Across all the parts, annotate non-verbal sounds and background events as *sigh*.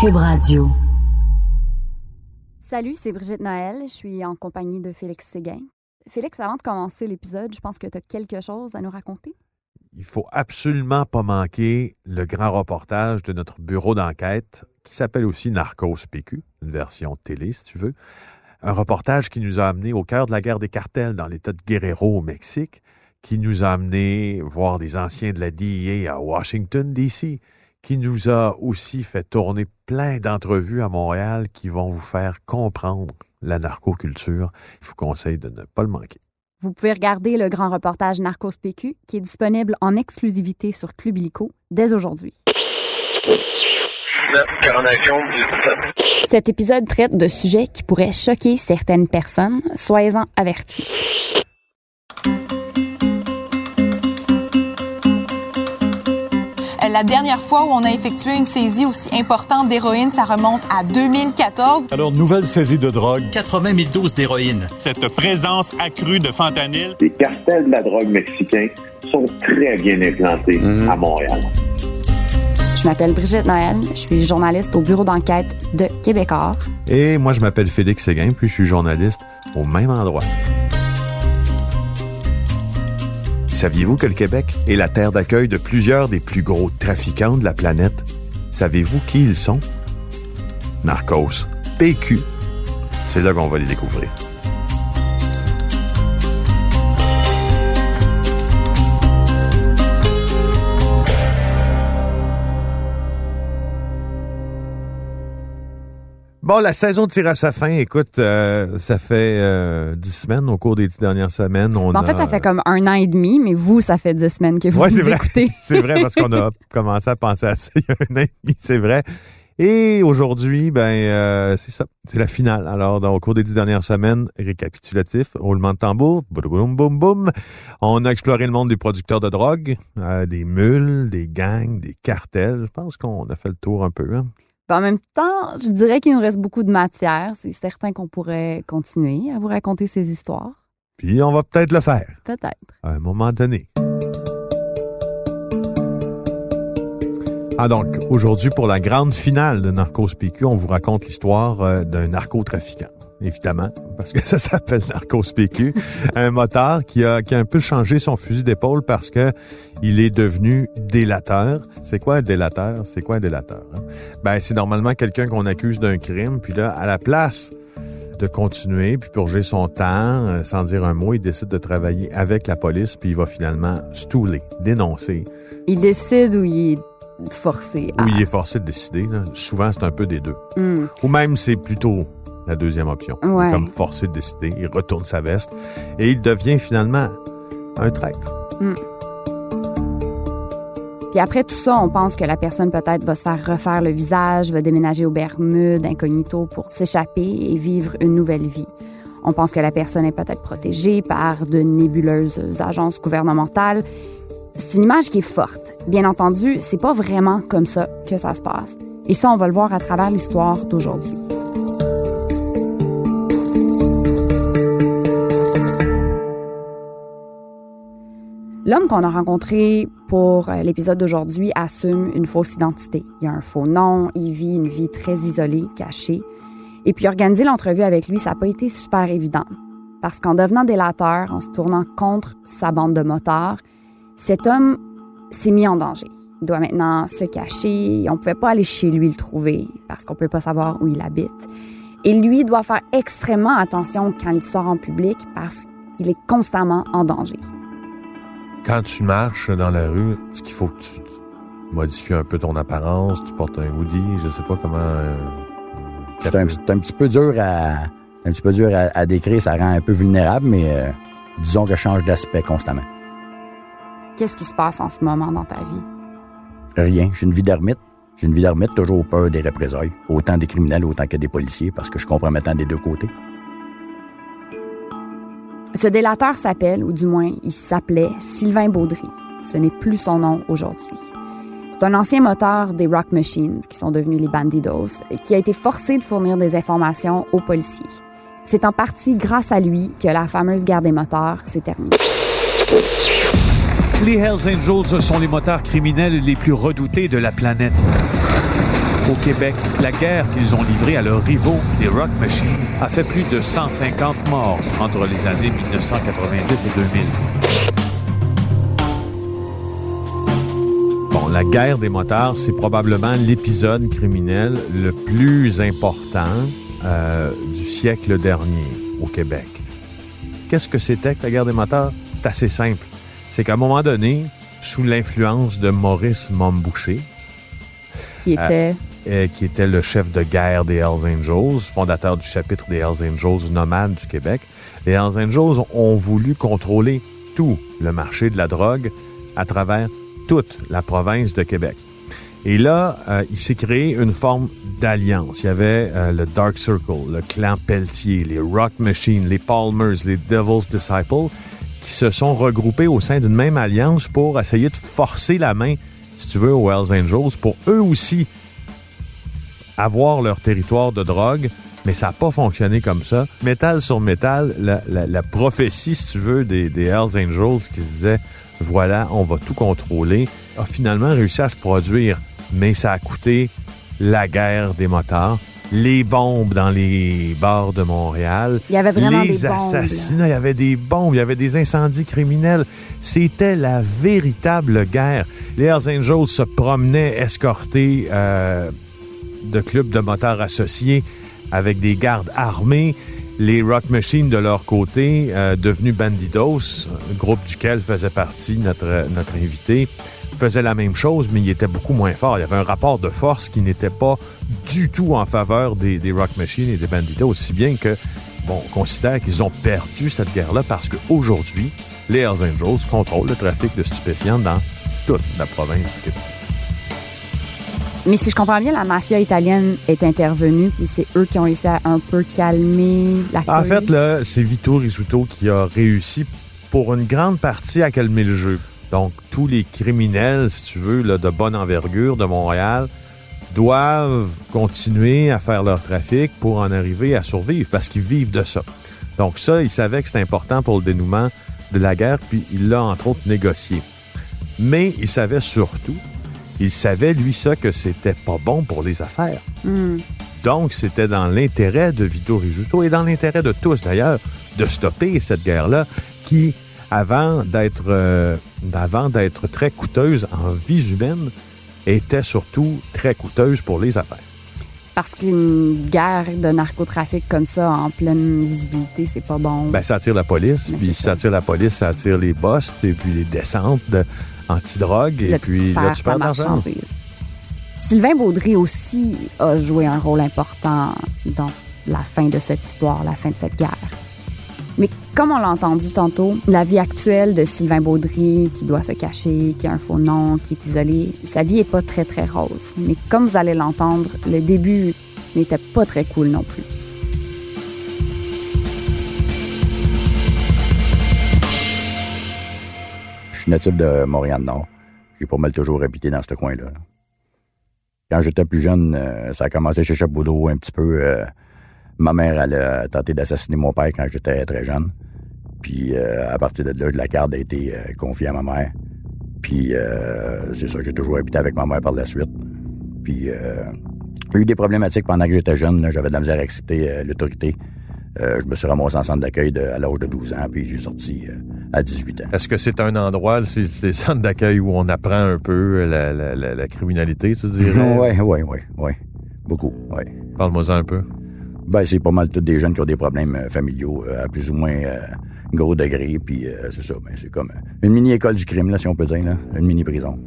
Cube Radio. Salut, c'est Brigitte Noël. Je suis en compagnie de Félix Séguin. Félix, avant de commencer l'épisode, je pense que tu as quelque chose à nous raconter. Il faut absolument pas manquer le grand reportage de notre bureau d'enquête qui s'appelle aussi Narcos PQ, une version télé si tu veux. Un reportage qui nous a amené au cœur de la guerre des cartels dans l'État de Guerrero au Mexique, qui nous a amené voir des anciens de la DIA à Washington, D.C., qui nous a aussi fait tourner plein d'entrevues à Montréal qui vont vous faire comprendre la narcoculture. Je vous conseille de ne pas le manquer. Vous pouvez regarder le grand reportage Narcos PQ qui est disponible en exclusivité sur Club Illico dès aujourd'hui. Cet épisode traite de sujets qui pourraient choquer certaines personnes. Soyez-en avertis. La dernière fois où on a effectué une saisie aussi importante d'héroïne, ça remonte à 2014. Alors, nouvelle saisie de drogue. 80 000 doses d'héroïne. Cette présence accrue de fentanyl. Les cartels de la drogue mexicains sont très bien implantés à Montréal. Je m'appelle Brigitte Noël, je suis journaliste au bureau d'enquête de Québecor. Et moi, je m'appelle Félix Séguin, puis je suis journaliste au même endroit. Saviez-vous que le Québec est la terre d'accueil de plusieurs des plus gros trafiquants de la planète? Savez-vous qui ils sont? Narcos, PQ. C'est là qu'on va les découvrir. Bon, la saison tire à sa fin. Écoute, euh, ça fait euh, dix semaines au cours des dix dernières semaines. On Ben, en fait, ça fait comme un an et demi, mais vous, ça fait dix semaines que vous Ouais, c'est nous vrai. écoutez. *laughs* C'est vrai parce qu'on a *laughs* commencé à penser à ça il y a un an et demi, c'est vrai. Et aujourd'hui, ben euh, c'est ça, c'est la finale. Alors, dans, au cours des dix dernières semaines, récapitulatif, roulement de tambour, boum boum boum. On a exploré le monde des producteurs de drogue, euh, des mules, des gangs, des cartels. Je pense qu'on a fait le tour un peu. hein. En même temps, je dirais qu'il nous reste beaucoup de matière. C'est certain qu'on pourrait continuer à vous raconter ces histoires. Puis on va peut-être le faire Peut-être. à un moment donné. Ah donc, aujourd'hui, pour la grande finale de Narcos PQ, on vous raconte l'histoire euh, d'un narcotrafiquant. Évidemment, parce que *laughs* ça s'appelle Narcos PQ. un motard qui a, qui a un peu changé son fusil d'épaule parce que il est devenu délateur. C'est quoi un délateur? C'est quoi un délateur? hein? Ben, c'est normalement quelqu'un qu'on accuse d'un crime, puis là, à la place de continuer puis purger son temps euh, sans dire un mot, il décide de travailler avec la police puis il va finalement stouler, dénoncer Il décide où il est forcé à. ou il est forcé de décider. là. Souvent, c'est un peu des deux. Hmm. Ou même, c'est plutôt la deuxième option. Ouais. Comme forcé de décider, il retourne sa veste et il devient finalement un traître. Puis après tout ça, on pense que la personne peut-être va se faire refaire le visage, va déménager aux Bermudes incognito pour s'échapper et vivre une nouvelle vie. On pense que la personne est peut-être protégée par de nébuleuses agences gouvernementales. C'est une image qui est forte. Bien entendu, c'est pas vraiment comme ça que ça se passe. Et ça, on va le voir à travers l'histoire d'aujourd'hui. L'homme qu'on a rencontré pour euh, l'épisode d'aujourd'hui assume une fausse identité. Il a un faux nom, il vit une vie très isolée, cachée. Et puis organiser l'entrevue avec lui, ça n'a pas été super évident. Parce qu'en devenant délateur, en se tournant contre sa bande de motards, cet homme s'est mis en danger. Il doit maintenant se cacher. On ne pouvait pas aller chez lui le trouver parce qu'on ne peut pas savoir où il habite. Et lui doit faire extrêmement attention quand il sort en public parce qu'il est constamment en danger. Quand tu marches dans la rue, est-ce qu'il faut que tu, tu modifies un peu ton apparence, tu portes un hoodie, je sais pas comment... euh, C'est un, c'est un petit peu dur à un petit peu dur à, à décrire, ça rend un peu vulnérable, mais euh, disons que je change d'aspect constamment. Qu'est-ce qui se passe en ce moment dans ta vie? Rien, j'ai une vie d'ermite. J'ai une vie d'ermite, toujours peur des représailles, autant des criminels, autant que des policiers, parce que je comprends maintenant des deux côtés. Ce délateur s'appelle, ou du moins il s'appelait, Sylvain Baudry. Ce n'est plus son nom aujourd'hui. C'est un ancien moteur des Rock Machines, qui sont devenus les Bandidos, qui a été forcé de fournir des informations aux policiers. C'est en partie grâce à lui que la fameuse guerre des moteurs s'est terminée. Les Hells Angels sont les motards criminels les plus redoutés de la planète. Au Québec, la guerre qu'ils ont livrée à leurs rivaux, les Rock Machines, a fait plus de 150 morts entre les années 1990 et 2000. Bon, la guerre des motards, c'est probablement l'épisode criminel le plus important euh, du siècle dernier au Québec. Qu'est-ce que c'était que la guerre des motards? C'est assez simple. C'est qu'à un moment donné, sous l'influence de Maurice Momboucher, Qui était. euh, qui était le chef de guerre des Hells Angels, fondateur du chapitre des Hells Angels nomades du Québec. Les Hells Angels ont voulu contrôler tout le marché de la drogue à travers toute la province de Québec. Et là, euh, il s'est créé une forme d'alliance. Il y avait euh, le Dark Circle, le clan Pelletier, les Rock Machine, les Palmers, les Devil's Disciples, qui se sont regroupés au sein d'une même alliance pour essayer de forcer la main, si tu veux, aux Hells Angels, pour eux aussi avoir leur territoire de drogue, mais ça n'a pas fonctionné comme ça. Métal sur métal, la, la- la prophétie, si tu veux, des, des Hells Angels qui se disait voilà, on va tout contrôler, a finalement réussi à se produire, mais ça a coûté la guerre des motards, les bombes dans les bars de Montréal, Il y avait vraiment les des bombes, assassinats, il y avait des bombes, il y avait des incendies criminels. C'était la véritable guerre. Les Hells Angels se promenaient escortés euh, de clubs de motards associés avec des gardes armés. Les Rock Machines, de leur côté, euh, devenus Bandidos, groupe duquel faisait partie notre, notre invité, faisaient la même chose, mais il était beaucoup moins fort. Il y avait un rapport de force qui n'était pas du tout en faveur des, des Rock Machines et des Bandidos, aussi bien que, bon, on considère qu'ils ont perdu cette guerre-là parce qu'aujourd'hui, les Hells Angels contrôlent le trafic de stupéfiants dans toute la province du Québec. Mais si je comprends bien, la mafia italienne est intervenue, puis c'est eux qui ont réussi à un peu calmer la En fait, là, c'est Vito Rizzuto qui a réussi pour une grande partie à calmer le jeu. Donc, tous les criminels, si tu veux, là, de bonne envergure de Montréal doivent continuer à faire leur trafic pour en arriver à survivre parce qu'ils vivent de ça. Donc ça, il savait que c'était important pour le dénouement de la guerre, puis il l'a entre autres négocié. Mais il savait surtout, il savait lui ça que c'était pas bon pour les affaires. Donc, c'était dans l'intérêt de Vito Rizzuto et dans l'intérêt de tous d'ailleurs de stopper cette guerre-là qui, avant d'être euh, avant d'être très coûteuse en vies humaines, était surtout très coûteuse pour les affaires. Parce qu'une guerre de narcotrafic comme ça, en pleine visibilité, c'est pas bon. Ben, ça attire la police, Mais puis ça. ça attire la police, ça attire les boss et puis les descentes de antidrogue et puis là, tu perds marchandise. Sylvain Baudry aussi a joué un rôle important dans la fin de cette histoire, la fin de cette guerre. Mais comme on l'a entendu tantôt, la vie actuelle de Sylvain Baudry, qui doit se cacher, qui a un faux nom, qui est isolé, sa vie est pas très très rose. Mais comme vous allez l'entendre, le début n'était pas très cool non plus. Suis natif de Montréal-Nord. J'ai pas mal toujours habité dans ce coin-là. Quand j'étais plus jeune, euh, ça a commencé chez Chaboudreau un petit peu. euh, ma mère, elle a tenté d'assassiner mon père quand j'étais très jeune. Puis euh, à partir de là, la garde a été confiée à ma mère. Puis c'est ça, j'ai toujours habité avec ma mère par la suite. Puis j'ai eu des problématiques pendant que j'étais jeune. J'avais de la misère à accepter l'autorité. Euh, je me suis ramassé en centre d'accueil à l'âge de 12 ans, puis j'ai sorti euh, à 18 ans. Est-ce que c'est un endroit, c'est des centres d'accueil où on apprend un peu la, la- la- la criminalité, tu dirais? Oui, oui, oui, oui. Beaucoup, oui. Parle-moi un peu. Ben, c'est pas mal tous des jeunes qui ont des problèmes euh, familiaux euh, à plus ou moins euh, gros degré, puis euh, c'est ça, ben, c'est comme euh, une mini-école du crime, là, si on peut dire, là, une mini-prison.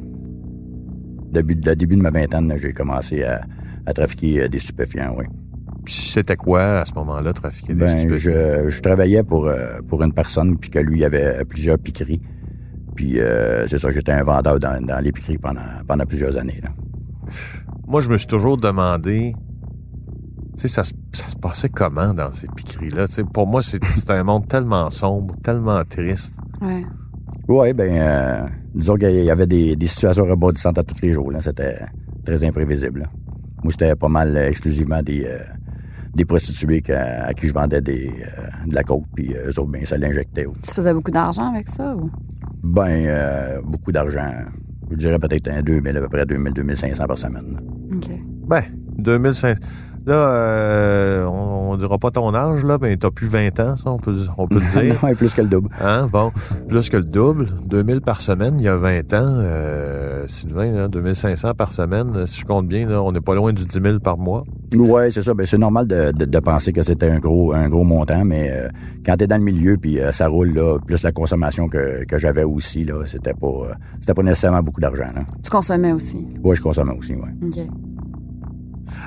Début, de- début de ma vingtaine, j'ai commencé à, à trafiquer euh, des stupéfiants, oui. Puis C'était quoi à ce moment-là, trafiquer des Ben, stupéfiants? je, je travaillais pour, euh, pour une personne, puis que lui avait plusieurs piqueries. Puis euh, c'est ça, j'étais un vendeur dans, dans les piqueries pendant, pendant plusieurs années. Là. Moi, je me suis toujours demandé, tu sais, ça, se- ça se passait comment dans ces piqueries-là? Tu sais, pour moi, c'est- c'était un monde tellement sombre, tellement triste. Ouais. Oui, ben, euh, disons qu'il y avait des, des situations rebondissantes à tous les jours. là. C'était très imprévisible. là. Moi, c'était pas mal exclusivement des, euh, des prostituées qu'à- à qui je vendais des, euh, de la coke, puis euh, eux autres, ben, ça l'injectait. Tu faisais beaucoup d'argent avec ça ou? Ben, euh, beaucoup d'argent. Je dirais peut-être un 2000, à peu près 2000, 2500 par semaine. OK. Ben, 2500. Là, euh, on, on dira pas ton âge, là, mais t'as plus 20 ans, ça, on peut, on peut le *laughs* dire. ouais, plus que le double. Hein? Bon, plus que le double. 2000 par semaine, il y a 20 ans. Euh, Sylvain, là, 2500 par semaine, si je compte bien, là, on n'est pas loin du 10 000 par mois. Ouais, c'est ça. Ben, c'est normal de, de, de penser que c'était un gros, un gros montant, mais euh, quand t'es dans le milieu puis euh, ça roule là, plus la consommation que, que j'avais aussi là, c'était pas, euh, c'était pas nécessairement beaucoup d'argent. Là. Tu consommais aussi? Ouais, je consommais aussi. Ouais. OK.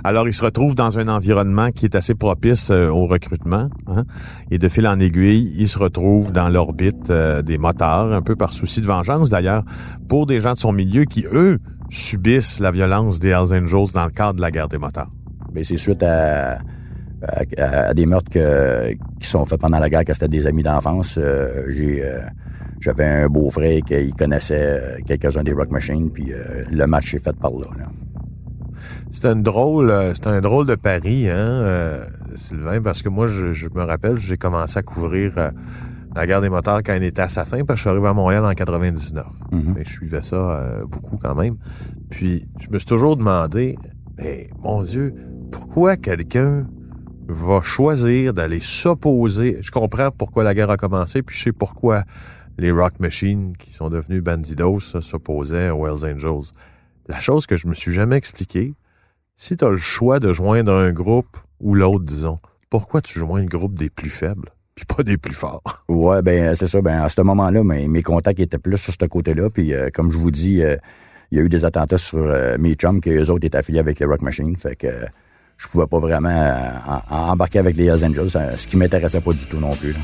Alors, il se retrouve dans un environnement qui est assez propice euh, au recrutement. hein. Et de fil en aiguille, il se retrouve dans l'orbite euh, des motards, un peu par souci de vengeance d'ailleurs, pour des gens de son milieu qui, eux, subissent la violence des Hells Angels dans le cadre de la guerre des motards. Ben, c'est suite à, des meurtres qui sont faits pendant la guerre, que c'était des amis d'enfance. Euh, j'ai, j'avais un beau-frère qui connaissait quelques-uns des Rock Machines, puis le match s'est fait par là. là. C'était une drôle, euh, c'était un drôle de pari, hein, euh, Sylvain, parce que moi, je, je me rappelle, j'ai commencé à couvrir euh, la guerre des motards quand elle était à sa fin, parce que je suis arrivé à Montréal en 99. Mhm. Et je suivais ça euh, beaucoup quand même. Puis, je me suis toujours demandé, mais mon Dieu, pourquoi quelqu'un va choisir d'aller s'opposer? Je comprends pourquoi la guerre a commencé, puis je sais pourquoi les Rock Machines, qui sont devenus Bandidos, s'opposaient aux Hells Angels. La chose que je me suis jamais expliqué, si tu as le choix de joindre un groupe ou l'autre, disons, pourquoi tu joins le groupe des plus faibles, puis pas des plus forts? *laughs* Ouais, ben c'est ça. Ben à ce moment-là, mes, contacts étaient plus sur ce côté-là. Puis euh, comme je vous dis, euh, il y a eu des attentats sur euh, mes chums que eux autres étaient affiliés avec les Rock Machines. Fait que euh, je pouvais pas vraiment euh, en- en- embarquer avec les Hells Angels, ce qui m'intéressait pas du tout non plus.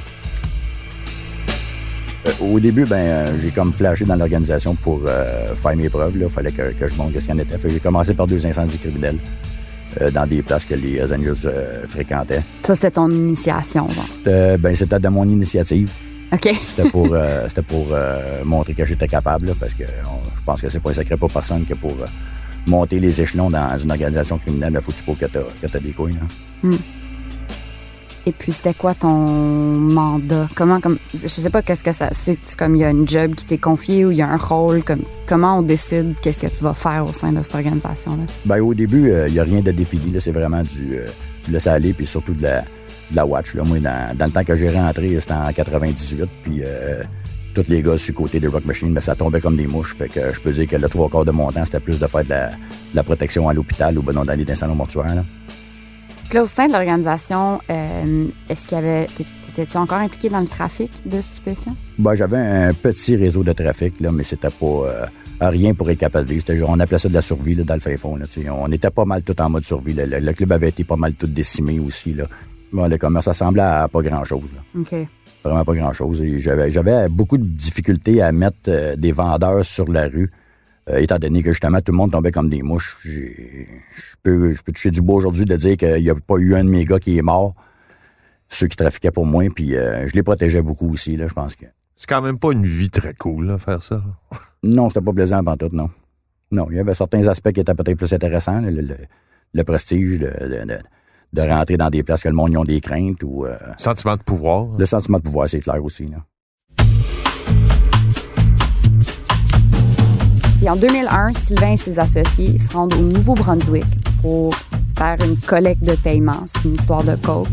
Euh, au début, ben euh, j'ai comme flashé dans l'organisation pour euh, faire mes preuves. Il fallait que, que je montre ce qu'il y en était. J'ai commencé par deux incendies criminels euh, dans des places que les Hells Angels euh, fréquentaient. Ça, c'était ton initiation. C'était ben, c'était de mon initiative. OK. *laughs* C'était pour, c'était pour montrer que j'étais capable, là, parce que on- je pense que c'est pas un secret pour personne que pour monter les échelons dans une organisation criminelle, il faut que tu que que t'as des couilles. là. Et puis, c'était quoi ton mandat? Comment, comme, je sais pas qu'est-ce que ça, c'est comme il y a une job qui t'est confiée ou il y a un rôle, comme, comment on décide qu'est-ce que tu vas faire au sein de cette organisation-là? Ben, au début, il n'y a rien de défini. C'est vraiment du, euh, du laisser aller, puis surtout de la, de la watch. Moi, dans, dans le temps que j'ai rentré, c'était en 98, puis euh, tous les gars sur le côté des Rock Machine, ben, ça tombait comme des mouches. Fait que je peux dire que le trois quarts de mon temps, c'était plus de faire de la, de la protection à l'hôpital ou ben non, d'aller dans les salons mortuaires. là. Puis là, au sein de l'organisation, euh, est-ce qu'il y avait, t'é- t'étais-tu encore impliqué dans le trafic de stupéfiants? Ben, j'avais un petit réseau de trafic, là, mais c'était pas euh, rien pour être capable de vivre. C'était genre, on appelait ça de la survie là, dans le fin fond. Là, on était pas mal tout en mode survie. là. Le, le club avait été pas mal tout décimé aussi. Là. Bon, le commerce ressemblait à pas grand-chose. OK. Vraiment pas grand-chose. J'avais beaucoup de difficultés à mettre euh, des vendeurs sur la rue, euh, étant donné que justement tout le monde tombait comme des mouches. Je peux, je peux toucher du bois aujourd'hui de dire qu'il n'y a pas eu un de mes gars qui est mort, ceux qui trafiquaient pour moi, puis euh, je les protégeais beaucoup aussi, là, je pense que. C'est quand même pas une vie très cool, là, faire ça. *laughs* Non, c'était pas plaisant avant tout, non. Non, il y avait certains aspects qui étaient peut-être plus intéressants, le, le- le prestige de, de- de- de rentrer dans des places que le monde y ont des craintes ou euh, Sentiment de pouvoir. le sentiment de pouvoir, c'est clair aussi. Là. Et en 2001, Sylvain et ses associés se rendent au Nouveau-Brunswick pour faire une collecte de paiement. C'est une histoire de coke.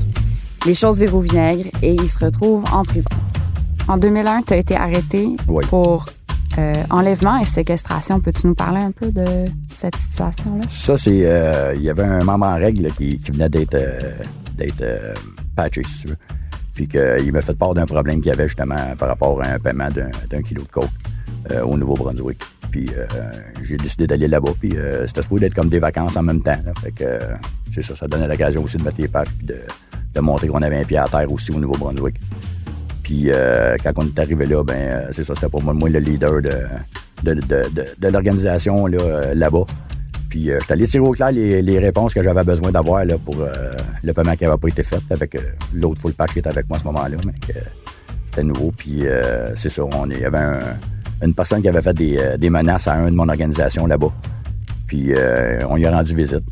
Les choses virent au vinaigre et ils se retrouvent en prison. En 2001, tu as été arrêté Oui. pour euh, enlèvement et séquestration. Peux-tu nous parler un peu de cette situation-là? Ça, c'est. euh, Il y avait un membre en règle là, qui, qui venait d'être euh, patché, si tu veux. Puis qu'il m'a fait part d'un problème qu'il y avait justement par rapport à un paiement d'un kilo de coke au Nouveau-Brunswick. Puis euh, j'ai décidé d'aller là-bas. Puis euh, c'était supposé d'être comme des vacances en même temps. là. Fait que euh, c'est ça, ça donnait l'occasion aussi de mettre les patchs puis de, de montrer qu'on avait un pied à terre aussi au Nouveau-Brunswick. Puis quand on est arrivé là, ben c'est ça, c'était pour moi, le leader de, de, de, l'organisation là, là-bas. Puis j'étais allé tirer au clair les, les réponses que j'avais besoin d'avoir là, pour le paiement qui n'avait pas été fait avec l'autre full patch qui était avec moi à ce moment-là. Mais c'était nouveau. Puis c'est ça, on, y avait un- une personne qui avait fait des, euh, des menaces à un de mon organisation là-bas. Puis euh, on lui a rendu visite.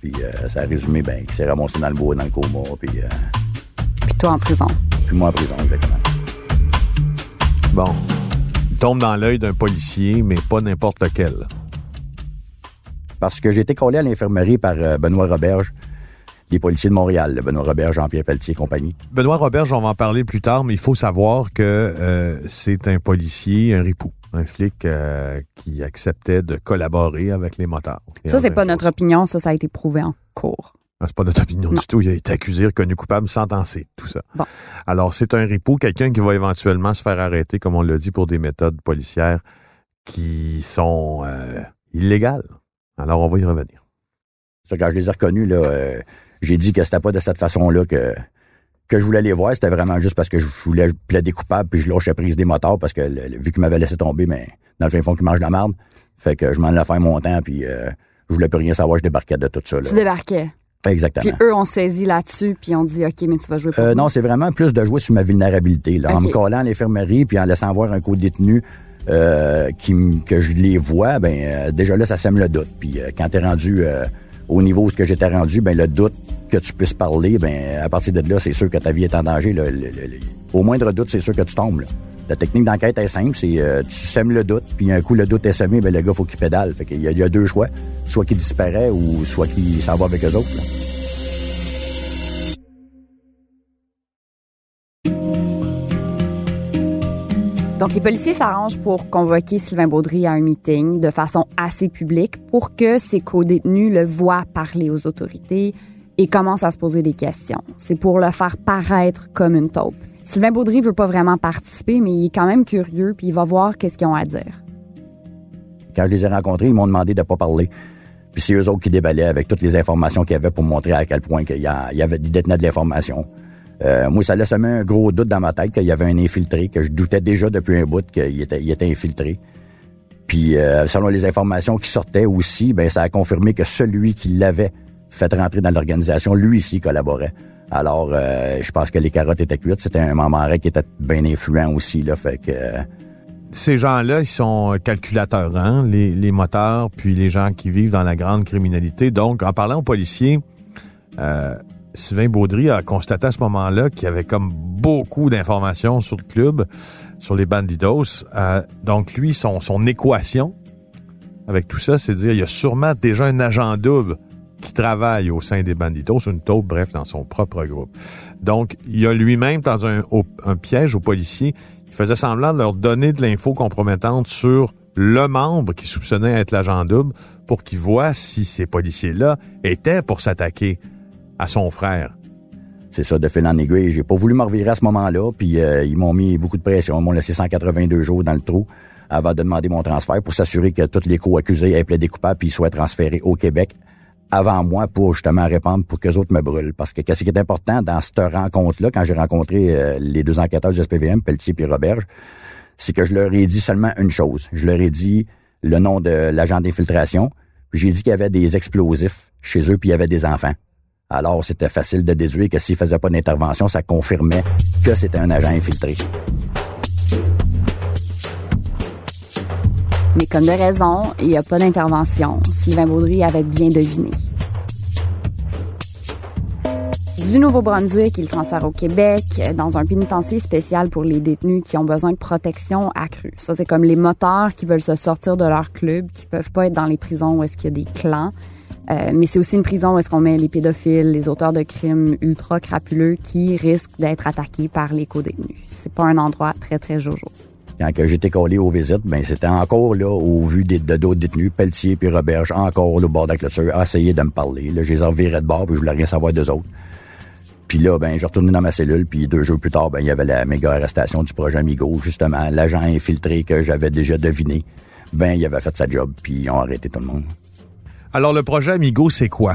Puis euh, ça a résumé ben, qu'il s'est ramassé dans le bois, dans le coma. Puis, euh, Puis toi en prison. puis moi en prison, exactement. Bon. Il tombe dans l'œil d'un policier, mais pas n'importe lequel. parce que j'ai été collé à l'infirmerie par Benoît Roberge, des policiers de Montréal, Benoît Robert, Jean-Pierre Pelletier et compagnie. Benoît Robert, on va en parler plus tard, mais il faut savoir que euh, c'est un policier, un ripou, un flic euh, qui acceptait de collaborer avec les motards. Ça, c'est pas notre opinion, ça, ça a été prouvé en cours. Ah, c'est pas notre opinion du tout. Il a été accusé, reconnu coupable, sentencé, tout ça. Bon. Alors, c'est un ripou, quelqu'un qui va éventuellement se faire arrêter, comme on l'a dit, pour des méthodes policières qui sont euh, illégales. Alors, on va y revenir. Ça, quand je les ai reconnus, là, j'ai dit que c'était pas de cette façon-là que, que je voulais les voir. C'était vraiment juste parce que je voulais plaider coupable puis je lâchais prise des moteurs parce que vu qu'ils m'avaient laissé tomber, mais dans le fin fond, qu'ils mangent de la merde. Fait que je m'en allais faire mon temps puis euh, je voulais plus rien savoir. Je débarquais de tout ça. Là. Tu débarquais. Exactement. Puis eux ont saisi là-dessus, puis ont dit OK, mais tu vas jouer pour euh, Non, c'est vraiment plus de jouer sur ma vulnérabilité. Là, En me collant à l'infirmerie, puis en laissant voir un co-détenu euh, qui, que je les vois, ben euh, déjà là, ça sème le doute. Puis quand t'es rendu au niveau où ce que j'étais rendu, ben le doute que tu puisses parler, ben à partir de là, c'est sûr que ta vie est en danger. au moindre doute, c'est sûr que tu tombes. La technique d'enquête est simple, c'est euh, tu sèmes le doute, puis un coup le doute est semé, ben le gars faut qu'il pédale. Fait qu'il y, a deux choix, soit qu'il disparaît ou soit qu'il s'en va avec eux autres. Donc, les policiers s'arrangent pour convoquer Sylvain Baudry à un meeting de façon assez publique pour que ses co-détenus le voient parler aux autorités, et commence à se poser des questions. C'est pour le faire paraître comme une taupe. Sylvain Baudry veut pas vraiment participer, mais il est quand même curieux, puis il va voir qu'est-ce qu'ils ont à dire. Quand je les ai rencontrés, ils m'ont demandé de pas parler. Puis c'est eux autres qui déballaient avec toutes les informations qu'il y avait pour montrer à quel point il y, avait détenus de l'information. Euh, moi, ça laissait un gros doute dans ma tête qu'il y avait un infiltré, que je doutais déjà depuis un bout qu'il était, il était infiltré. Puis euh, selon les informations qui sortaient aussi, ben ça a confirmé que celui qui l'avait fait rentrer dans l'organisation, lui ici collaborait. Alors, euh, je pense que les carottes étaient cuites. C'était un moment qui était bien influent aussi, là, fait que... Ces gens-là, ils sont calculateurs, hein? les, les moteurs, puis les gens qui vivent dans la grande criminalité. Donc, en parlant aux policiers, euh, Sylvain Baudry a constaté à ce moment-là qu'il y avait comme beaucoup d'informations sur le club, sur les bandidos. Euh, donc, lui, son, équation avec tout ça, c'est dire il y a sûrement déjà un agent double qui travaille au sein des banditos, une taupe, bref, dans son propre groupe. Donc, il a lui-même dans un, piège aux policiers, il faisait semblant de leur donner de l'info compromettante sur le membre qui soupçonnait être l'agent double pour qu'il voit si ces policiers-là étaient pour s'attaquer à son frère. C'est ça, de fil en aiguille. J'ai pas voulu me revirer à ce moment-là, puis euh, ils m'ont mis beaucoup de pression. Ils m'ont laissé 182 jours dans le trou avant de demander mon transfert pour s'assurer que tous les co-accusés aient plaidé coupable puis soient transférés au Québec avant moi pour justement répondre pour que les autres me brûlent. Parce que qu'est-ce qui est important dans cette rencontre-là, quand j'ai rencontré euh, les deux enquêteurs du SPVM, Pelletier et Roberge, c'est que je leur ai dit seulement une chose. Je leur ai dit le nom de l'agent d'infiltration. J'ai dit qu'il y avait des explosifs chez eux, puis il y avait des enfants. Alors, c'était facile de déduire que s'ils faisaient pas d'intervention, ça confirmait que c'était un agent infiltré. Mais comme de raison, il n'y a pas d'intervention. Sylvain Baudry avait bien deviné. Du Nouveau-Brunswick, il transfère au Québec dans un pénitencier spécial pour les détenus qui ont besoin de protection accrue. Ça, c'est comme les moteurs qui veulent se sortir de leur club, qui peuvent pas être dans les prisons où est-ce qu'il y a des clans. Euh, mais c'est aussi une prison où est-ce qu'on met les pédophiles, les auteurs de crimes ultra crapuleux qui risquent d'être attaqués par les co-détenus. C'est pas un endroit très, très jojo. Quand j'étais collé aux visites, ben c'était encore là, au vu de d'autres détenus, Pelletier puis Roberge, encore là, au bord de la clôture, à essayer de me parler. Là, je les revirais de bord, puis je voulais rien savoir d'eux autres. Puis là, ben, je retourné dans ma cellule, puis deux jours plus tard, ben, il y avait la méga arrestation du projet Amigo, justement, l'agent infiltré que j'avais déjà deviné. Ben, il avait fait sa job, puis ils ont arrêté tout le monde. Alors, le projet Amigo, c'est quoi?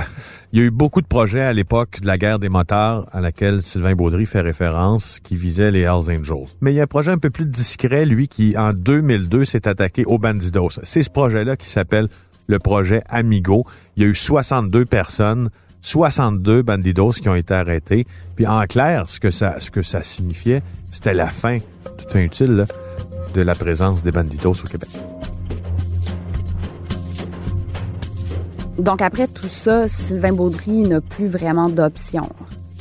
Il y a eu beaucoup de projets à l'époque de la guerre des motards à laquelle Sylvain Baudry fait référence, qui visait les Hells Angels. Mais il y a un projet un peu plus discret, lui, qui, en 2002, s'est attaqué aux Bandidos. C'est ce projet-là qui s'appelle le projet Amigo. Il y a eu 62 personnes, 62 Bandidos qui ont été arrêtés. Puis, en clair, ce que ça, ce que ça signifiait, c'était la fin, toute fin utile, là, de la présence des Bandidos au Québec. Donc après tout ça, Sylvain Baudry n'a plus vraiment d'options.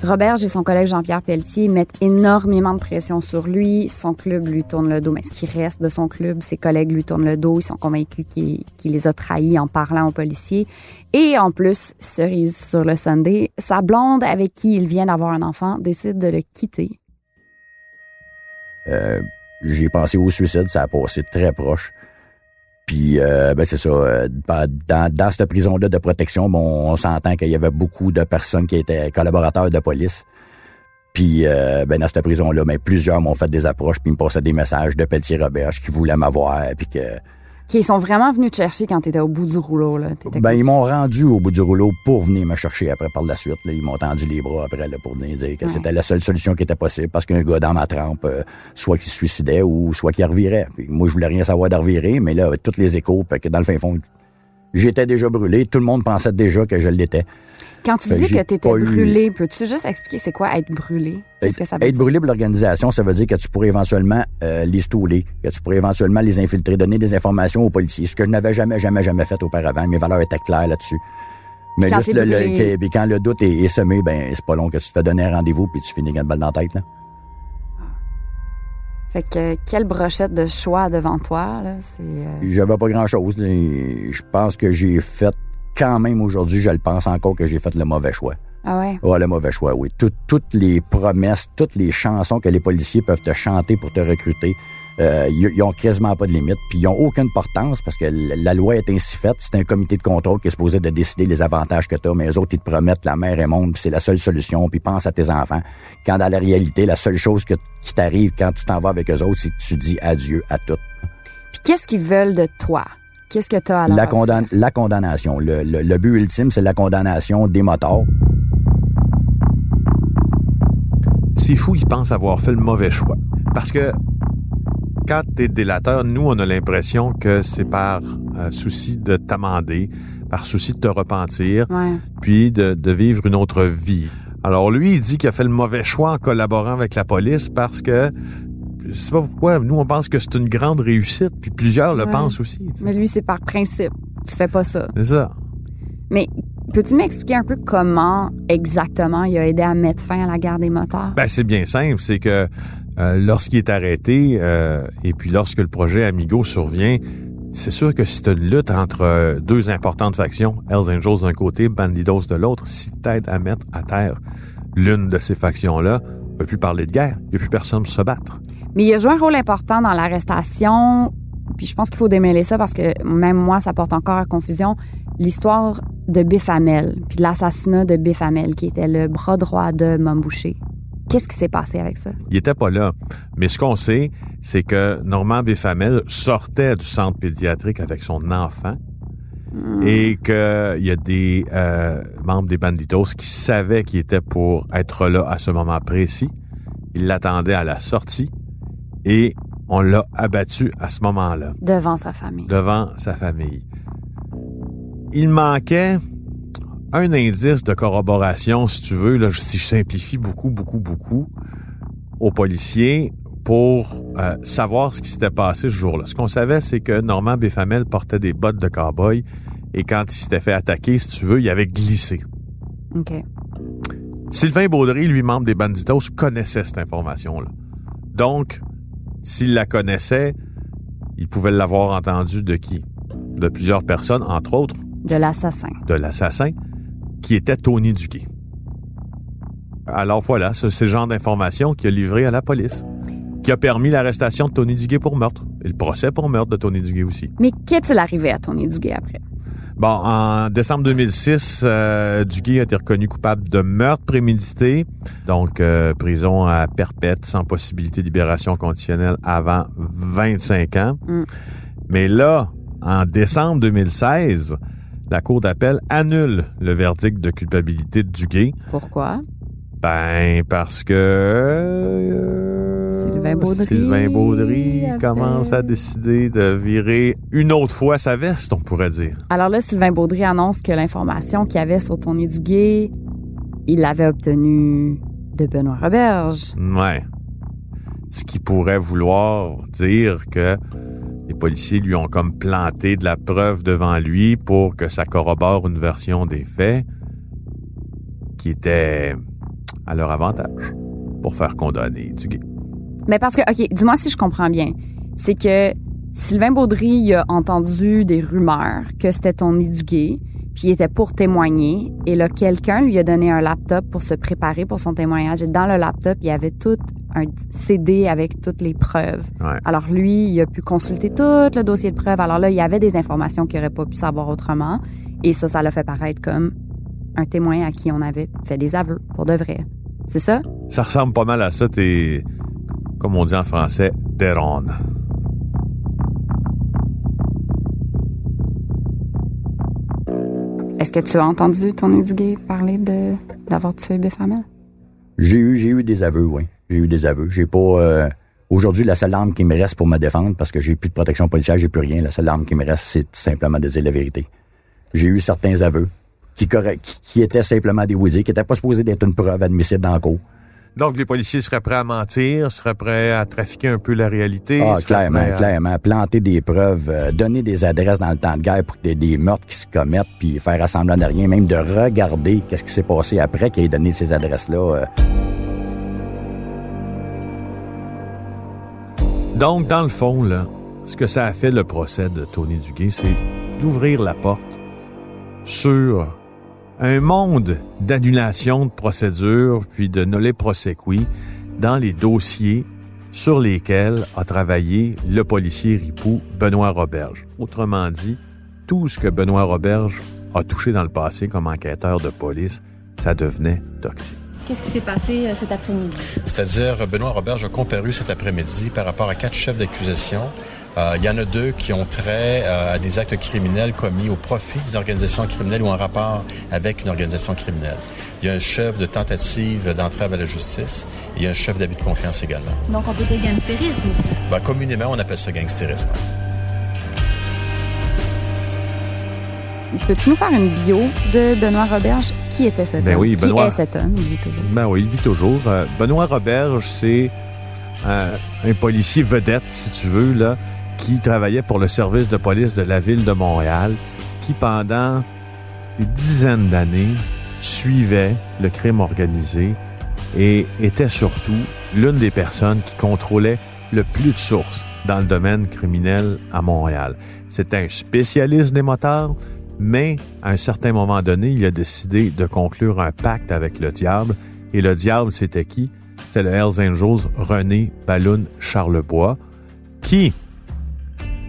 Robert et son collègue Jean-Pierre Pelletier mettent énormément de pression sur lui. Son club lui tourne le dos. Mais ce qui reste de son club, ses collègues lui tournent le dos. Ils sont convaincus qu'il les a trahis en parlant aux policiers. Et en plus, cerise sur le Sunday, sa blonde avec qui il vient d'avoir un enfant décide de le quitter. Euh, j'ai pensé au suicide, ça a passé très proche. Puis, euh, ben c'est ça. euh, Dans, dans cette prison-là de protection, bon, on s'entend qu'il y avait beaucoup de personnes qui étaient collaborateurs de police. Puis, euh, ben dans cette prison-là, ben, plusieurs m'ont fait des approches, puis ils me passaient des messages de Pelletier Roberge qui voulaient m'avoir, puis que... Qui sont vraiment venus te chercher quand t'étais au bout du rouleau, là. Ben, ils m'ont rendu au bout du rouleau pour venir me chercher après par la suite. là. Ils m'ont tendu les bras après là, pour venir dire que Ouais. c'était la seule solution qui était possible parce qu'un gars dans ma trempe, euh, soit qu'il se suicidait ou soit qu'il revirait. Puis moi, je voulais rien savoir de revirer, mais là, avec toutes les échos, que dans le fin fond, j'étais déjà brûlé. Tout le monde pensait déjà que je l'étais. Quand tu dis que pas eu- brûlé, peux-tu juste expliquer c'est quoi être brûlé? Qu'est-ce que ça veut Être dire? brûlé pour l'organisation, ça veut dire que tu pourrais éventuellement euh, les stouler, que tu pourrais éventuellement les infiltrer, donner des informations aux policiers, ce que je n'avais jamais, jamais, jamais fait auparavant. Mes valeurs étaient claires là-dessus. Mais Quand juste le, le- quand le doute est, est semé, ben c'est pas long que tu te fais donner un rendez-vous puis tu finis avec une balle dans la tête. Là. Fait que quelle brochette de choix devant toi, là? C'est. euh, J'avais pas grand-chose. Je pense que j'ai fait quand même aujourd'hui, je le pense encore que j'ai fait le mauvais choix. Ah ouais? Ouais, le mauvais choix, oui. Tout- toutes les promesses, toutes les chansons que les policiers peuvent te chanter pour te recruter, euh, ils ils ont quasiment pas de limite, puis ils ont aucune portance parce que la loi est ainsi faite. C'est un comité de contrôle qui est supposé de décider les avantages que tu as, mais les autres, ils te promettent la mer et monde, puis c'est la seule solution, puis pense à tes enfants. Quand dans la réalité, la seule chose que, qui t'arrive quand tu t'en vas avec eux autres, c'est que tu dis adieu à tout. Puis qu'est-ce qu'ils veulent de toi? Qu'est-ce que t'as à leur La, condam- la condamnation. Le, le- le but ultime, c'est la condamnation des motards. C'est fou, ils pensent avoir fait le mauvais choix. Parce que quand t'es délateur, nous, on a l'impression que c'est par euh, souci de t'amender, par souci de te repentir, Ouais. puis de, de vivre une autre vie. Alors lui, il dit qu'il a fait le mauvais choix en collaborant avec la police parce que je sais pas pourquoi, nous on pense que c'est une grande réussite, puis plusieurs le Ouais. pensent aussi. tu sais. Mais lui, c'est par principe. Tu fais pas ça. C'est ça. Mais peux-tu m'expliquer un peu comment exactement il a aidé à mettre fin à la guerre des moteurs? Ben, c'est bien simple, c'est que euh, lorsqu'il est arrêté euh, et puis lorsque le projet Amigo survient, c'est sûr que tu une lutte entre euh, deux importantes factions, Hells Angels d'un côté, Bandidos de l'autre, si t'aides à mettre à terre l'une de ces factions-là, on peut plus parler de guerre, il n'y a plus personne pour se battre. Mais il a joué un rôle important dans l'arrestation. Puis je pense qu'il faut démêler ça parce que même moi, ça porte encore à confusion. L'histoire de Biffamel, puis de l'assassinat de Biffamel, qui était le bras droit de Mombouché. Qu'est-ce qui s'est passé avec ça? Il était pas là. Mais ce qu'on sait, c'est que Normand Béfamel sortait du centre pédiatrique avec son enfant et qu'il y a des euh, membres des Banditos qui savaient qu'il était pour être là à ce moment précis. Ils l'attendaient à la sortie et on l'a abattu à ce moment-là Devant sa famille. devant sa famille. Il manquait un indice de corroboration, si tu veux, là, si je simplifie beaucoup, beaucoup, beaucoup, aux policiers pour euh, savoir ce qui s'était passé ce jour-là. Ce qu'on savait, c'est que Normand Béfamel portait des bottes de cow-boy et quand il s'était fait attaquer, si tu veux, il avait glissé. OK. Sylvain Baudry, lui, membre des Banditos, connaissait cette information-là. Donc, s'il la connaissait, il pouvait l'avoir entendu de qui? De plusieurs personnes, entre autres De l'assassin. de l'assassin, qui était Tony Duguay. Alors voilà, c'est le genre d'information qu'il a livré à la police, qui a permis l'arrestation de Tony Duguay pour meurtre, et le procès pour meurtre de Tony Duguay aussi. Mais qu'est-il arrivé à Tony Duguay après? Bon, en décembre 2006, euh, Duguay a été reconnu coupable de meurtre prémédité, donc euh, prison à perpète sans possibilité de libération conditionnelle avant 25 ans. Mm. Mais là, en décembre 2016, la Cour d'appel annule le verdict de culpabilité de Duguay. Pourquoi? Ben, parce que... euh, Sylvain Baudry Sylvain Baudry commence à décider de virer une autre fois sa veste, on pourrait dire. Alors là, Sylvain Baudry annonce que l'information qu'il y avait sur Tony Duguay, il l'avait obtenue de Benoît Roberge. Ouais. Ce qui pourrait vouloir dire que les policiers lui ont comme planté de la preuve devant lui pour que ça corrobore une version des faits qui était à leur avantage pour faire condamner Duguay. Mais parce que, OK, dis-moi si je comprends bien. C'est que Sylvain Baudry a entendu des rumeurs que c'était Tony Duguay, puis il était pour témoigner. Et là, quelqu'un lui a donné un laptop pour se préparer pour son témoignage. Et dans le laptop, il y avait tout un CD avec toutes les preuves. Ouais. Alors lui, il a pu consulter tout le dossier de preuves. Alors là, il y avait des informations qu'il n'aurait pas pu savoir autrement. Et ça, ça l'a fait paraître comme un témoin à qui on avait fait des aveux, pour de vrai. C'est ça? Ça ressemble pas mal à ça, t'es, comme on dit en français, Est-ce que tu as entendu Tony Duguay parler de d'avoir tué Biff Hamel? J'ai eu, j'ai eu des aveux, oui. J'ai eu des aveux. J'ai pas. euh, Aujourd'hui, la seule arme qui me reste pour me défendre, parce que j'ai plus de protection policière, j'ai plus rien. La seule arme qui me reste, c'est simplement de dire la vérité. J'ai eu certains aveux qui, qui, étaient simplement des qui n'étaient pas supposés d'être une preuve admissible dans le cours. Donc, les policiers seraient prêts à mentir, seraient prêts à trafiquer un peu la réalité. Ah, clairement, à- clairement. Planter des preuves, euh, donner des adresses dans le temps de guerre pour qu'il y ait des meurtres qui se commettent, puis faire assemblant de rien, même de regarder qu'est-ce qui s'est passé après qu'il ait donné ces adresses-là. euh. Donc, dans le fond, là, ce que ça a fait le procès de Tony Duguay, c'est d'ouvrir la porte sur un monde d'annulation de procédures puis de nolle prosequi dans les dossiers sur lesquels a travaillé le policier ripou Benoît Roberge. Autrement dit, tout ce que Benoît Roberge a touché dans le passé comme enquêteur de police, ça devenait toxique. Qu'est-ce qui s'est passé euh, cet après-midi? C'est-à-dire, Benoît Roberge a comparu cet après-midi par rapport à quatre chefs d'accusation. Euh, il y en a deux qui ont trait euh, à des actes criminels commis au profit d'une organisation criminelle ou en rapport avec une organisation criminelle. Il y a un chef de tentative d'entrave à la justice et il y a un chef d'abus de confiance également. Donc, on peut dire gangstérisme aussi. Ben, communément, on appelle ça gangstérisme. Peux-tu nous faire une bio de Benoît Roberge? Qui était cet Ben homme? oui, Qui Benoît. est cet homme? Il vit toujours. Ben oui, il vit toujours. Euh, Benoît Roberge, c'est euh, un policier vedette, si tu veux, là, qui travaillait pour le service de police de la ville de Montréal, qui pendant des dizaines d'années suivait le crime organisé et était surtout l'une des personnes qui contrôlait le plus de sources dans le domaine criminel à Montréal. C'était un spécialiste des motards, mais à un certain moment donné, il a décidé de conclure un pacte avec le diable. Et le diable, c'était qui? C'était le Hells Angels René Balloun Charlebois, qui,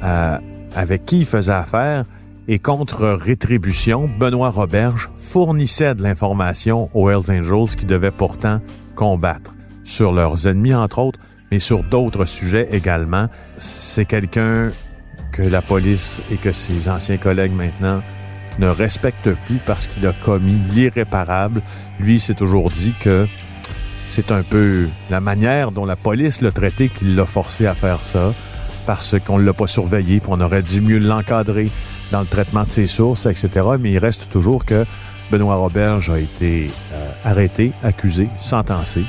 euh, avec qui il faisait affaire, et contre rétribution, Benoît Roberge fournissait de l'information aux Hells Angels qui devaient pourtant combattre sur leurs ennemis, entre autres, mais sur d'autres sujets également. C'est quelqu'un que la police et que ses anciens collègues maintenant ne respectent plus parce qu'il a commis l'irréparable. Lui s'est toujours dit que c'est un peu la manière dont la police l'a traité qui l'a forcé à faire ça, parce qu'on ne l'a pas surveillé, puis on aurait dû mieux l'encadrer dans le traitement de ses sources, etc. Mais il reste toujours que Benoît Roberge a été euh, arrêté, accusé, sentencé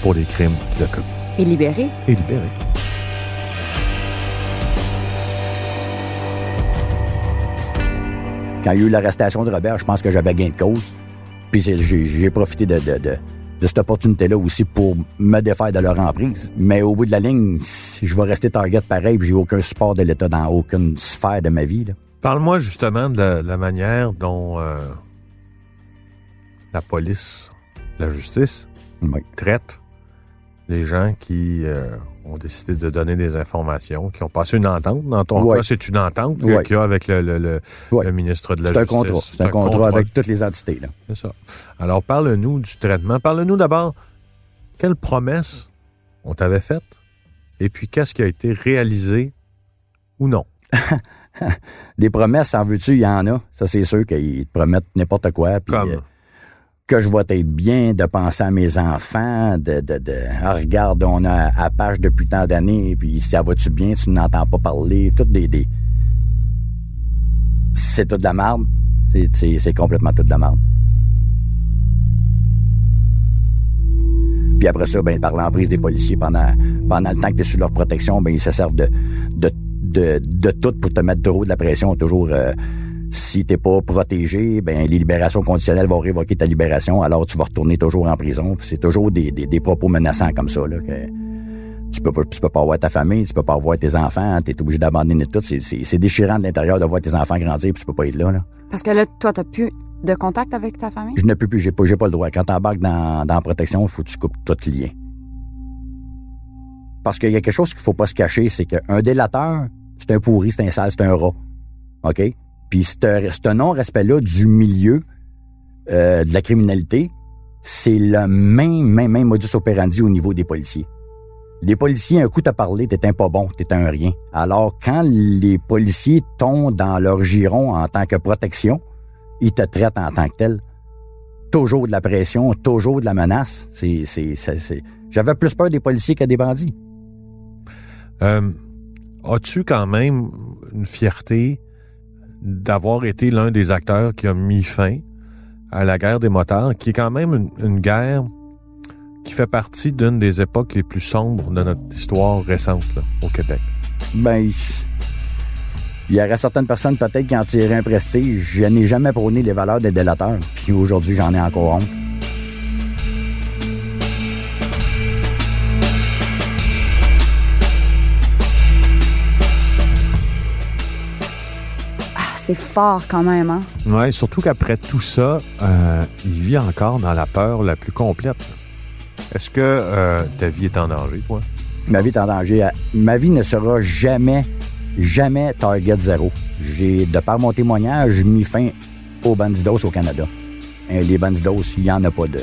pour les crimes qu'il a commis Et libéré? et libéré. Quand il y a eu l'arrestation de Robert, je pense que j'avais gain de cause. Puis j'ai j'ai profité de, de, de, de cette opportunité-là aussi pour me défaire de leur emprise. Mais au bout de la ligne, je vais rester target pareil, puis j'ai aucun support de l'État dans aucune sphère de ma vie. Parle-moi justement de la, la manière dont euh, la police, la justice, Oui. traite les gens qui euh, ont décidé de donner des informations, qui ont passé une entente. Dans ton Ouais. cas, c'est une entente Ouais. qu'il y a avec le, le- le- Ouais. le ministre de la C'est un Justice. contrat. C'est un contrat avec toutes les entités. C'est ça. Alors, parle-nous du traitement. Parle-nous d'abord, quelles promesses on t'avait faites et puis qu'est-ce qui a été réalisé ou non? *laughs* Des promesses, en veux-tu, il y en a. Ça, c'est sûr qu'ils te promettent n'importe quoi. puis, Comme? Que je vais être bien, de penser à mes enfants, de, de, de ah, regarde, on a à page depuis tant d'années, puis ça va-tu bien, tu n'entends pas parler, toutes des, des... C'est tout de la merde. C'est- complètement tout de la merde. Puis après ça, ben, par l'emprise des policiers, pendant, pendant le temps que tu es sous leur protection, ben, ils se servent de, de, de, de tout pour te mettre trop de la pression, toujours euh, Si t'es pas protégé, ben les libérations conditionnelles vont révoquer ta libération, alors tu vas retourner toujours en prison. C'est toujours des, des, des propos menaçants comme ça, là, que tu peux, pas- tu peux pas voir ta famille, tu peux pas voir tes enfants, t'es obligé d'abandonner tout. C'est- déchirant de l'intérieur de voir tes enfants grandir, puis tu peux pas être là. là. Parce que là, toi, t'as plus de contact avec ta famille? Je ne peux plus, j'ai pas, pas le droit. Quand t'embarques dans, dans la protection, il faut que tu coupes tout lien. Parce qu'il y a quelque chose qu'il faut pas se cacher, c'est qu'un délateur, c'est un pourri, c'est un sale, c'est un rat. OK? Puis ce ce non-respect-là du milieu euh, de la criminalité, c'est le même, même, même modus operandi au niveau des policiers. Les policiers, un coup t'as parlé, t'es un pas bon, t'es un rien. Alors, quand les policiers tombent dans leur giron en tant que protection, ils te traitent en tant que tel. Toujours de la pression, toujours de la menace. C'est, c'est, c'est, c'est- J'avais plus peur des policiers que des bandits. Euh, As-tu quand même une fierté d'avoir été l'un des acteurs qui a mis fin à la guerre des motards, qui est quand même une, guerre qui fait partie d'une des époques les plus sombres de notre histoire récente au Québec? Ben, il y aurait certaines personnes peut-être qui en tiraient un prestige. Je n'ai jamais prôné les valeurs des délateurs. Puis aujourd'hui, j'en ai encore honte. C'est fort quand même, hein? Ouais, surtout qu'après tout ça, euh, il vit encore dans la peur la plus complète. Est-ce que euh, ta vie est en danger, toi? Ma vie est en danger. Ma vie ne sera jamais, jamais target zéro. J'ai, de par mon témoignage, mis fin aux bandidos au Canada. Et les bandidos, il n'y en a pas de,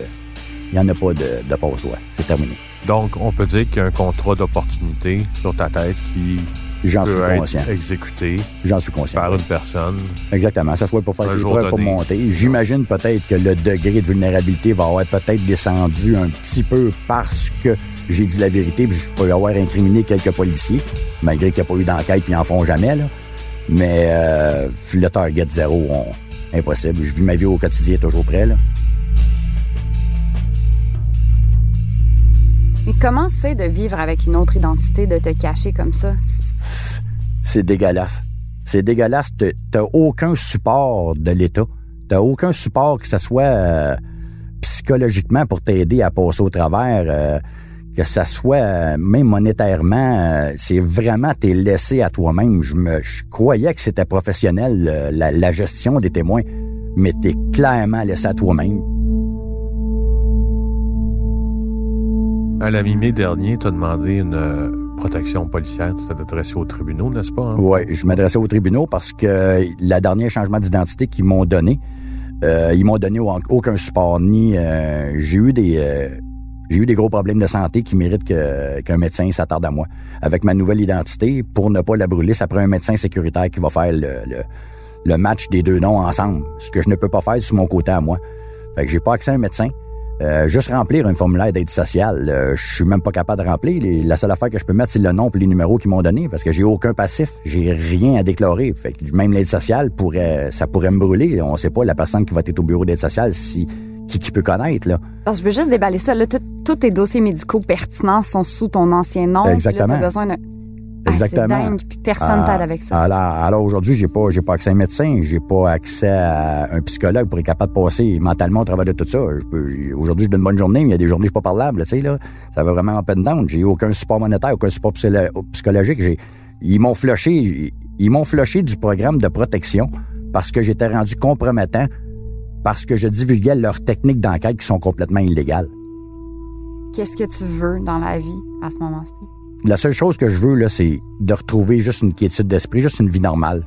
il y en a pas de, de passe-droit. C'est terminé. Donc, on peut dire qu'il y a un contrat d'opportunité sur ta tête qui J'en suis conscient. exécuté J'en suis conscient. par une personne. Exactement. Ça soit pour faire ses preuves, pour monter. J'imagine peut-être que le degré de vulnérabilité va avoir peut-être descendu un petit peu parce que j'ai dit la vérité puis je peux avoir incriminé quelques policiers, malgré qu'il n'y a pas eu d'enquête puis ils en font jamais, là. Mais euh, le target zéro, on- impossible. Je vis ma vie au quotidien toujours prêt, là. Mais comment c'est de vivre avec une autre identité, de te cacher comme ça? C'est dégueulasse. C'est dégueulasse. T'as- aucun support de l'État. T'as aucun support que ce soit euh, psychologiquement pour t'aider à passer au travers, euh, que ce soit euh, même monétairement. c'est vraiment t'es laissé à toi-même. Je me je croyais que c'était professionnel la, la gestion des témoins, mais t'es clairement laissé à toi-même. À la mi-mai dernier, tu as demandé une euh, protection policière. Tu t'es adressé aux tribunaux, n'est-ce pas? hein? Oui, je m'adressais aux tribunaux parce que la dernière changement d'identité qu'ils m'ont donné, euh, ils m'ont donné au- aucun support ni euh, j'ai eu des euh, j'ai eu des gros problèmes de santé qui méritent qu'un médecin s'attarde à moi. Avec ma nouvelle identité, pour ne pas la brûler, ça prend un médecin sécuritaire qui va faire le, le, le match des deux noms ensemble. Ce que je ne peux pas faire sur mon côté à moi. Fait que j'ai pas accès à un médecin. Euh, juste remplir un formulaire d'aide sociale, euh, je suis même pas capable de remplir. Les- la seule affaire que je peux mettre, c'est le nom et les numéros qu'ils m'ont donné parce que j'ai aucun passif, j'ai rien à déclarer. Fait que même l'aide sociale pourrait, ça pourrait me brûler. On sait pas la personne qui va être au bureau d'aide sociale si qui, qui peut connaître là. Parce que je veux juste déballer ça. Là, tout- tous tes dossiers médicaux pertinents sont sous ton ancien nom. Exactement. Là, t'as besoin Ah, Exactement. c'est dingue, puis personne Ah, t'aide avec ça. Alors, alors aujourd'hui, j'ai pas, j'ai pas accès à un médecin, j'ai pas accès à un psychologue pour être capable de passer mentalement au travers de tout ça. Aujourd'hui, je donne une bonne journée, mais il y a des journées, je suis pas parlable, tu sais, là. Ça va vraiment en peine down. J'ai aucun support monétaire, aucun support psychologique. J'ai, ils m'ont flushé, ils m'ont flushé du programme de protection parce que j'étais rendu compromettant parce que je divulguais leurs techniques d'enquête qui sont complètement illégales. Qu'est-ce que tu veux dans la vie à ce moment-ci? La seule chose que je veux, là, c'est de retrouver juste une quiétude d'esprit, juste une vie normale.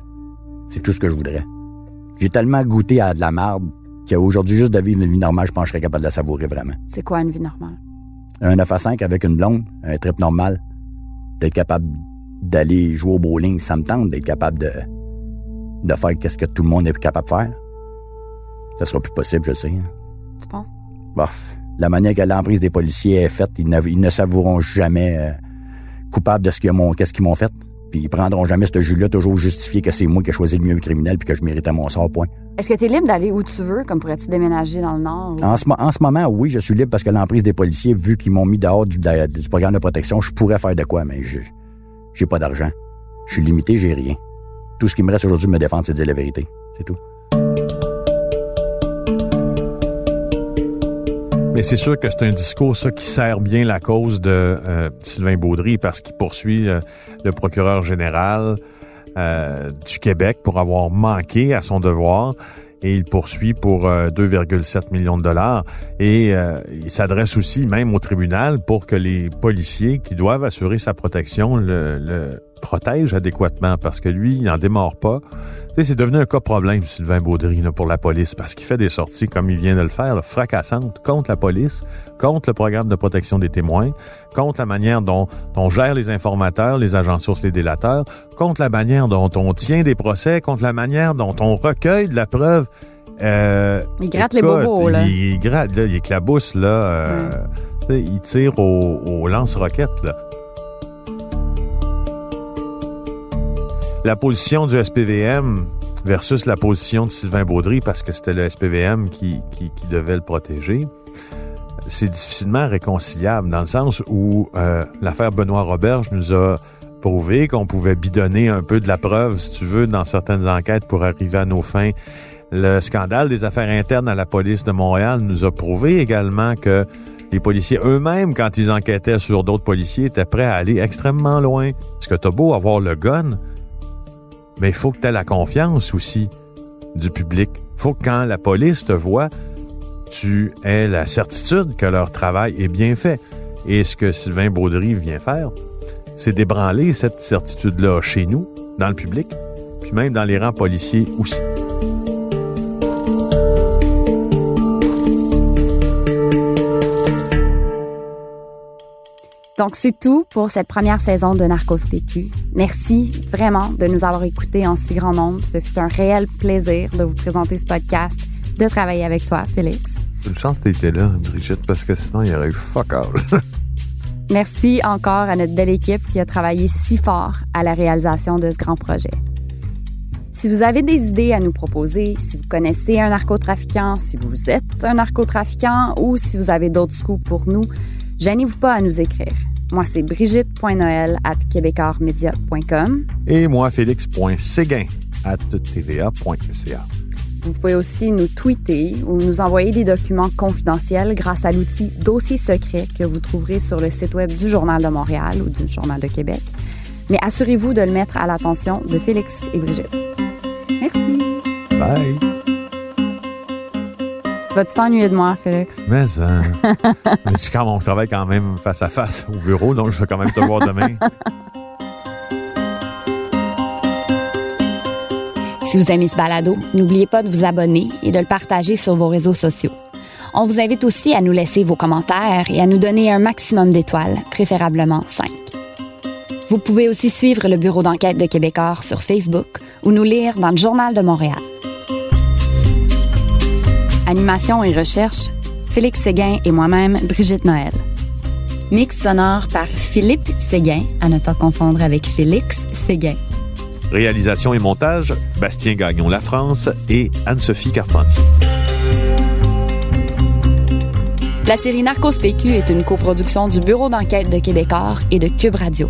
C'est tout ce que je voudrais. J'ai tellement goûté à de la merde qu'aujourd'hui, juste de vivre une vie normale, je pense que je serais capable de la savourer vraiment. C'est quoi une vie normale? Un 9 à 5 avec une blonde, un trip normal, d'être capable d'aller jouer au bowling, ça me tente, d'être capable de, de faire qu'est-ce que tout le monde est capable de faire. Ça sera plus possible, je sais. hein. Tu penses? Bof. La manière que l'emprise des policiers est faite, ils ne, ils ne s'avoueront jamais coupables de ce qu'ils m'ont, fait. Puis ils prendront jamais ce jus-là, toujours justifier que c'est moi qui ai choisi le mieux criminel puis que je méritais mon sort, point. Est-ce que tu es libre d'aller où tu veux? Comme pourrais-tu déménager dans le Nord? ou- En ce, mo- en ce moment, oui, je suis libre parce que l'emprise des policiers, vu qu'ils m'ont mis dehors du, de- du programme de protection, je pourrais faire de quoi, mais je j'ai pas d'argent. Je suis limité, j'ai rien. Tout ce qui me reste aujourd'hui de me défendre, c'est de dire la vérité. C'est tout. Mais c'est sûr que c'est un discours, ça, qui sert bien la cause de euh, Sylvain Baudry parce qu'il poursuit euh, le procureur général euh, du Québec pour avoir manqué à son devoir et il poursuit pour 2,7 millions de dollars. Et il s'adresse aussi même au tribunal pour que les policiers qui doivent assurer sa protection le, le protègent adéquatement parce que lui, il n'en démarre pas. Tu sais, c'est devenu un cas problème, Sylvain Baudry, là, pour la police, parce qu'il fait des sorties, comme il vient de le faire, là, fracassantes contre la police, contre le programme de protection des témoins, contre la manière dont on gère les informateurs, les agents sources, les délateurs, contre la manière dont on tient des procès, contre la manière dont on recueille de la preuve. Euh, il gratte les bobos, là. Il, gratte, là, il éclabousse, là. Euh, Il tire au, au lance-roquettes, là. La position du SPVM versus la position de Sylvain Baudry, parce que c'était le SPVM qui, qui, devait le protéger, c'est difficilement réconciliable dans le sens où euh, l'affaire Benoît Roberge nous a prouvé qu'on pouvait bidonner un peu de la preuve, si tu veux, dans certaines enquêtes pour arriver à nos fins. Le scandale des affaires internes à la police de Montréal nous a prouvé également que les policiers eux-mêmes, quand ils enquêtaient sur d'autres policiers, étaient prêts à aller extrêmement loin. Parce que t'as beau avoir le gun, mais il faut que tu aies la confiance aussi du public. Il faut que quand la police te voit, tu aies la certitude que leur travail est bien fait. Et ce que Sylvain Baudry vient faire, c'est d'ébranler cette certitude-là chez nous, dans le public, puis même dans les rangs policiers aussi. Donc, c'est tout pour cette première saison de Narcos PQ. Merci vraiment de nous avoir écoutés en si grand nombre. Ce fut un réel plaisir de vous présenter ce podcast, de travailler avec toi, Félix. Une chance que tu là, Brigitte, parce que sinon, il y aurait eu fuck all. *laughs* Merci encore à notre belle équipe qui a travaillé si fort à la réalisation de ce grand projet. Si vous avez des idées à nous proposer, si vous connaissez un narcotrafiquant, si vous êtes un narcotrafiquant ou si vous avez d'autres scoops pour nous, Gênez-vous pas à nous écrire. Moi, c'est brigitte.noël at. Et moi, félix.séguin at tva.ca. Vous pouvez aussi nous tweeter ou nous envoyer des documents confidentiels grâce à l'outil Dossier secret que vous trouverez sur le site web du Journal de Montréal ou du Journal de Québec. Mais assurez-vous de le mettre à l'attention de Félix et Brigitte. Merci. Bye. Tu vas-tu t'ennuyer de moi, Félix? Mais, euh, *laughs* mais quand on travaille quand même face à face au bureau, donc je vais quand même te voir demain. *laughs* Si vous aimez ce balado, n'oubliez pas de vous abonner et de le partager sur vos réseaux sociaux. On vous invite aussi à nous laisser vos commentaires et à nous donner un maximum d'étoiles, préférablement 5. Vous pouvez aussi suivre le Bureau d'enquête de Québécois sur Facebook ou nous lire dans le Journal de Montréal. Animation et recherche, Félix Séguin et moi-même, Brigitte Noël. Mix sonore par Philippe Séguin, à ne pas confondre avec Félix Séguin. Réalisation et montage, Bastien Gagnon La France et Anne-Sophie Carpentier. La série Narcos PQ est une coproduction du Bureau d'enquête de Québécois et de Cube Radio.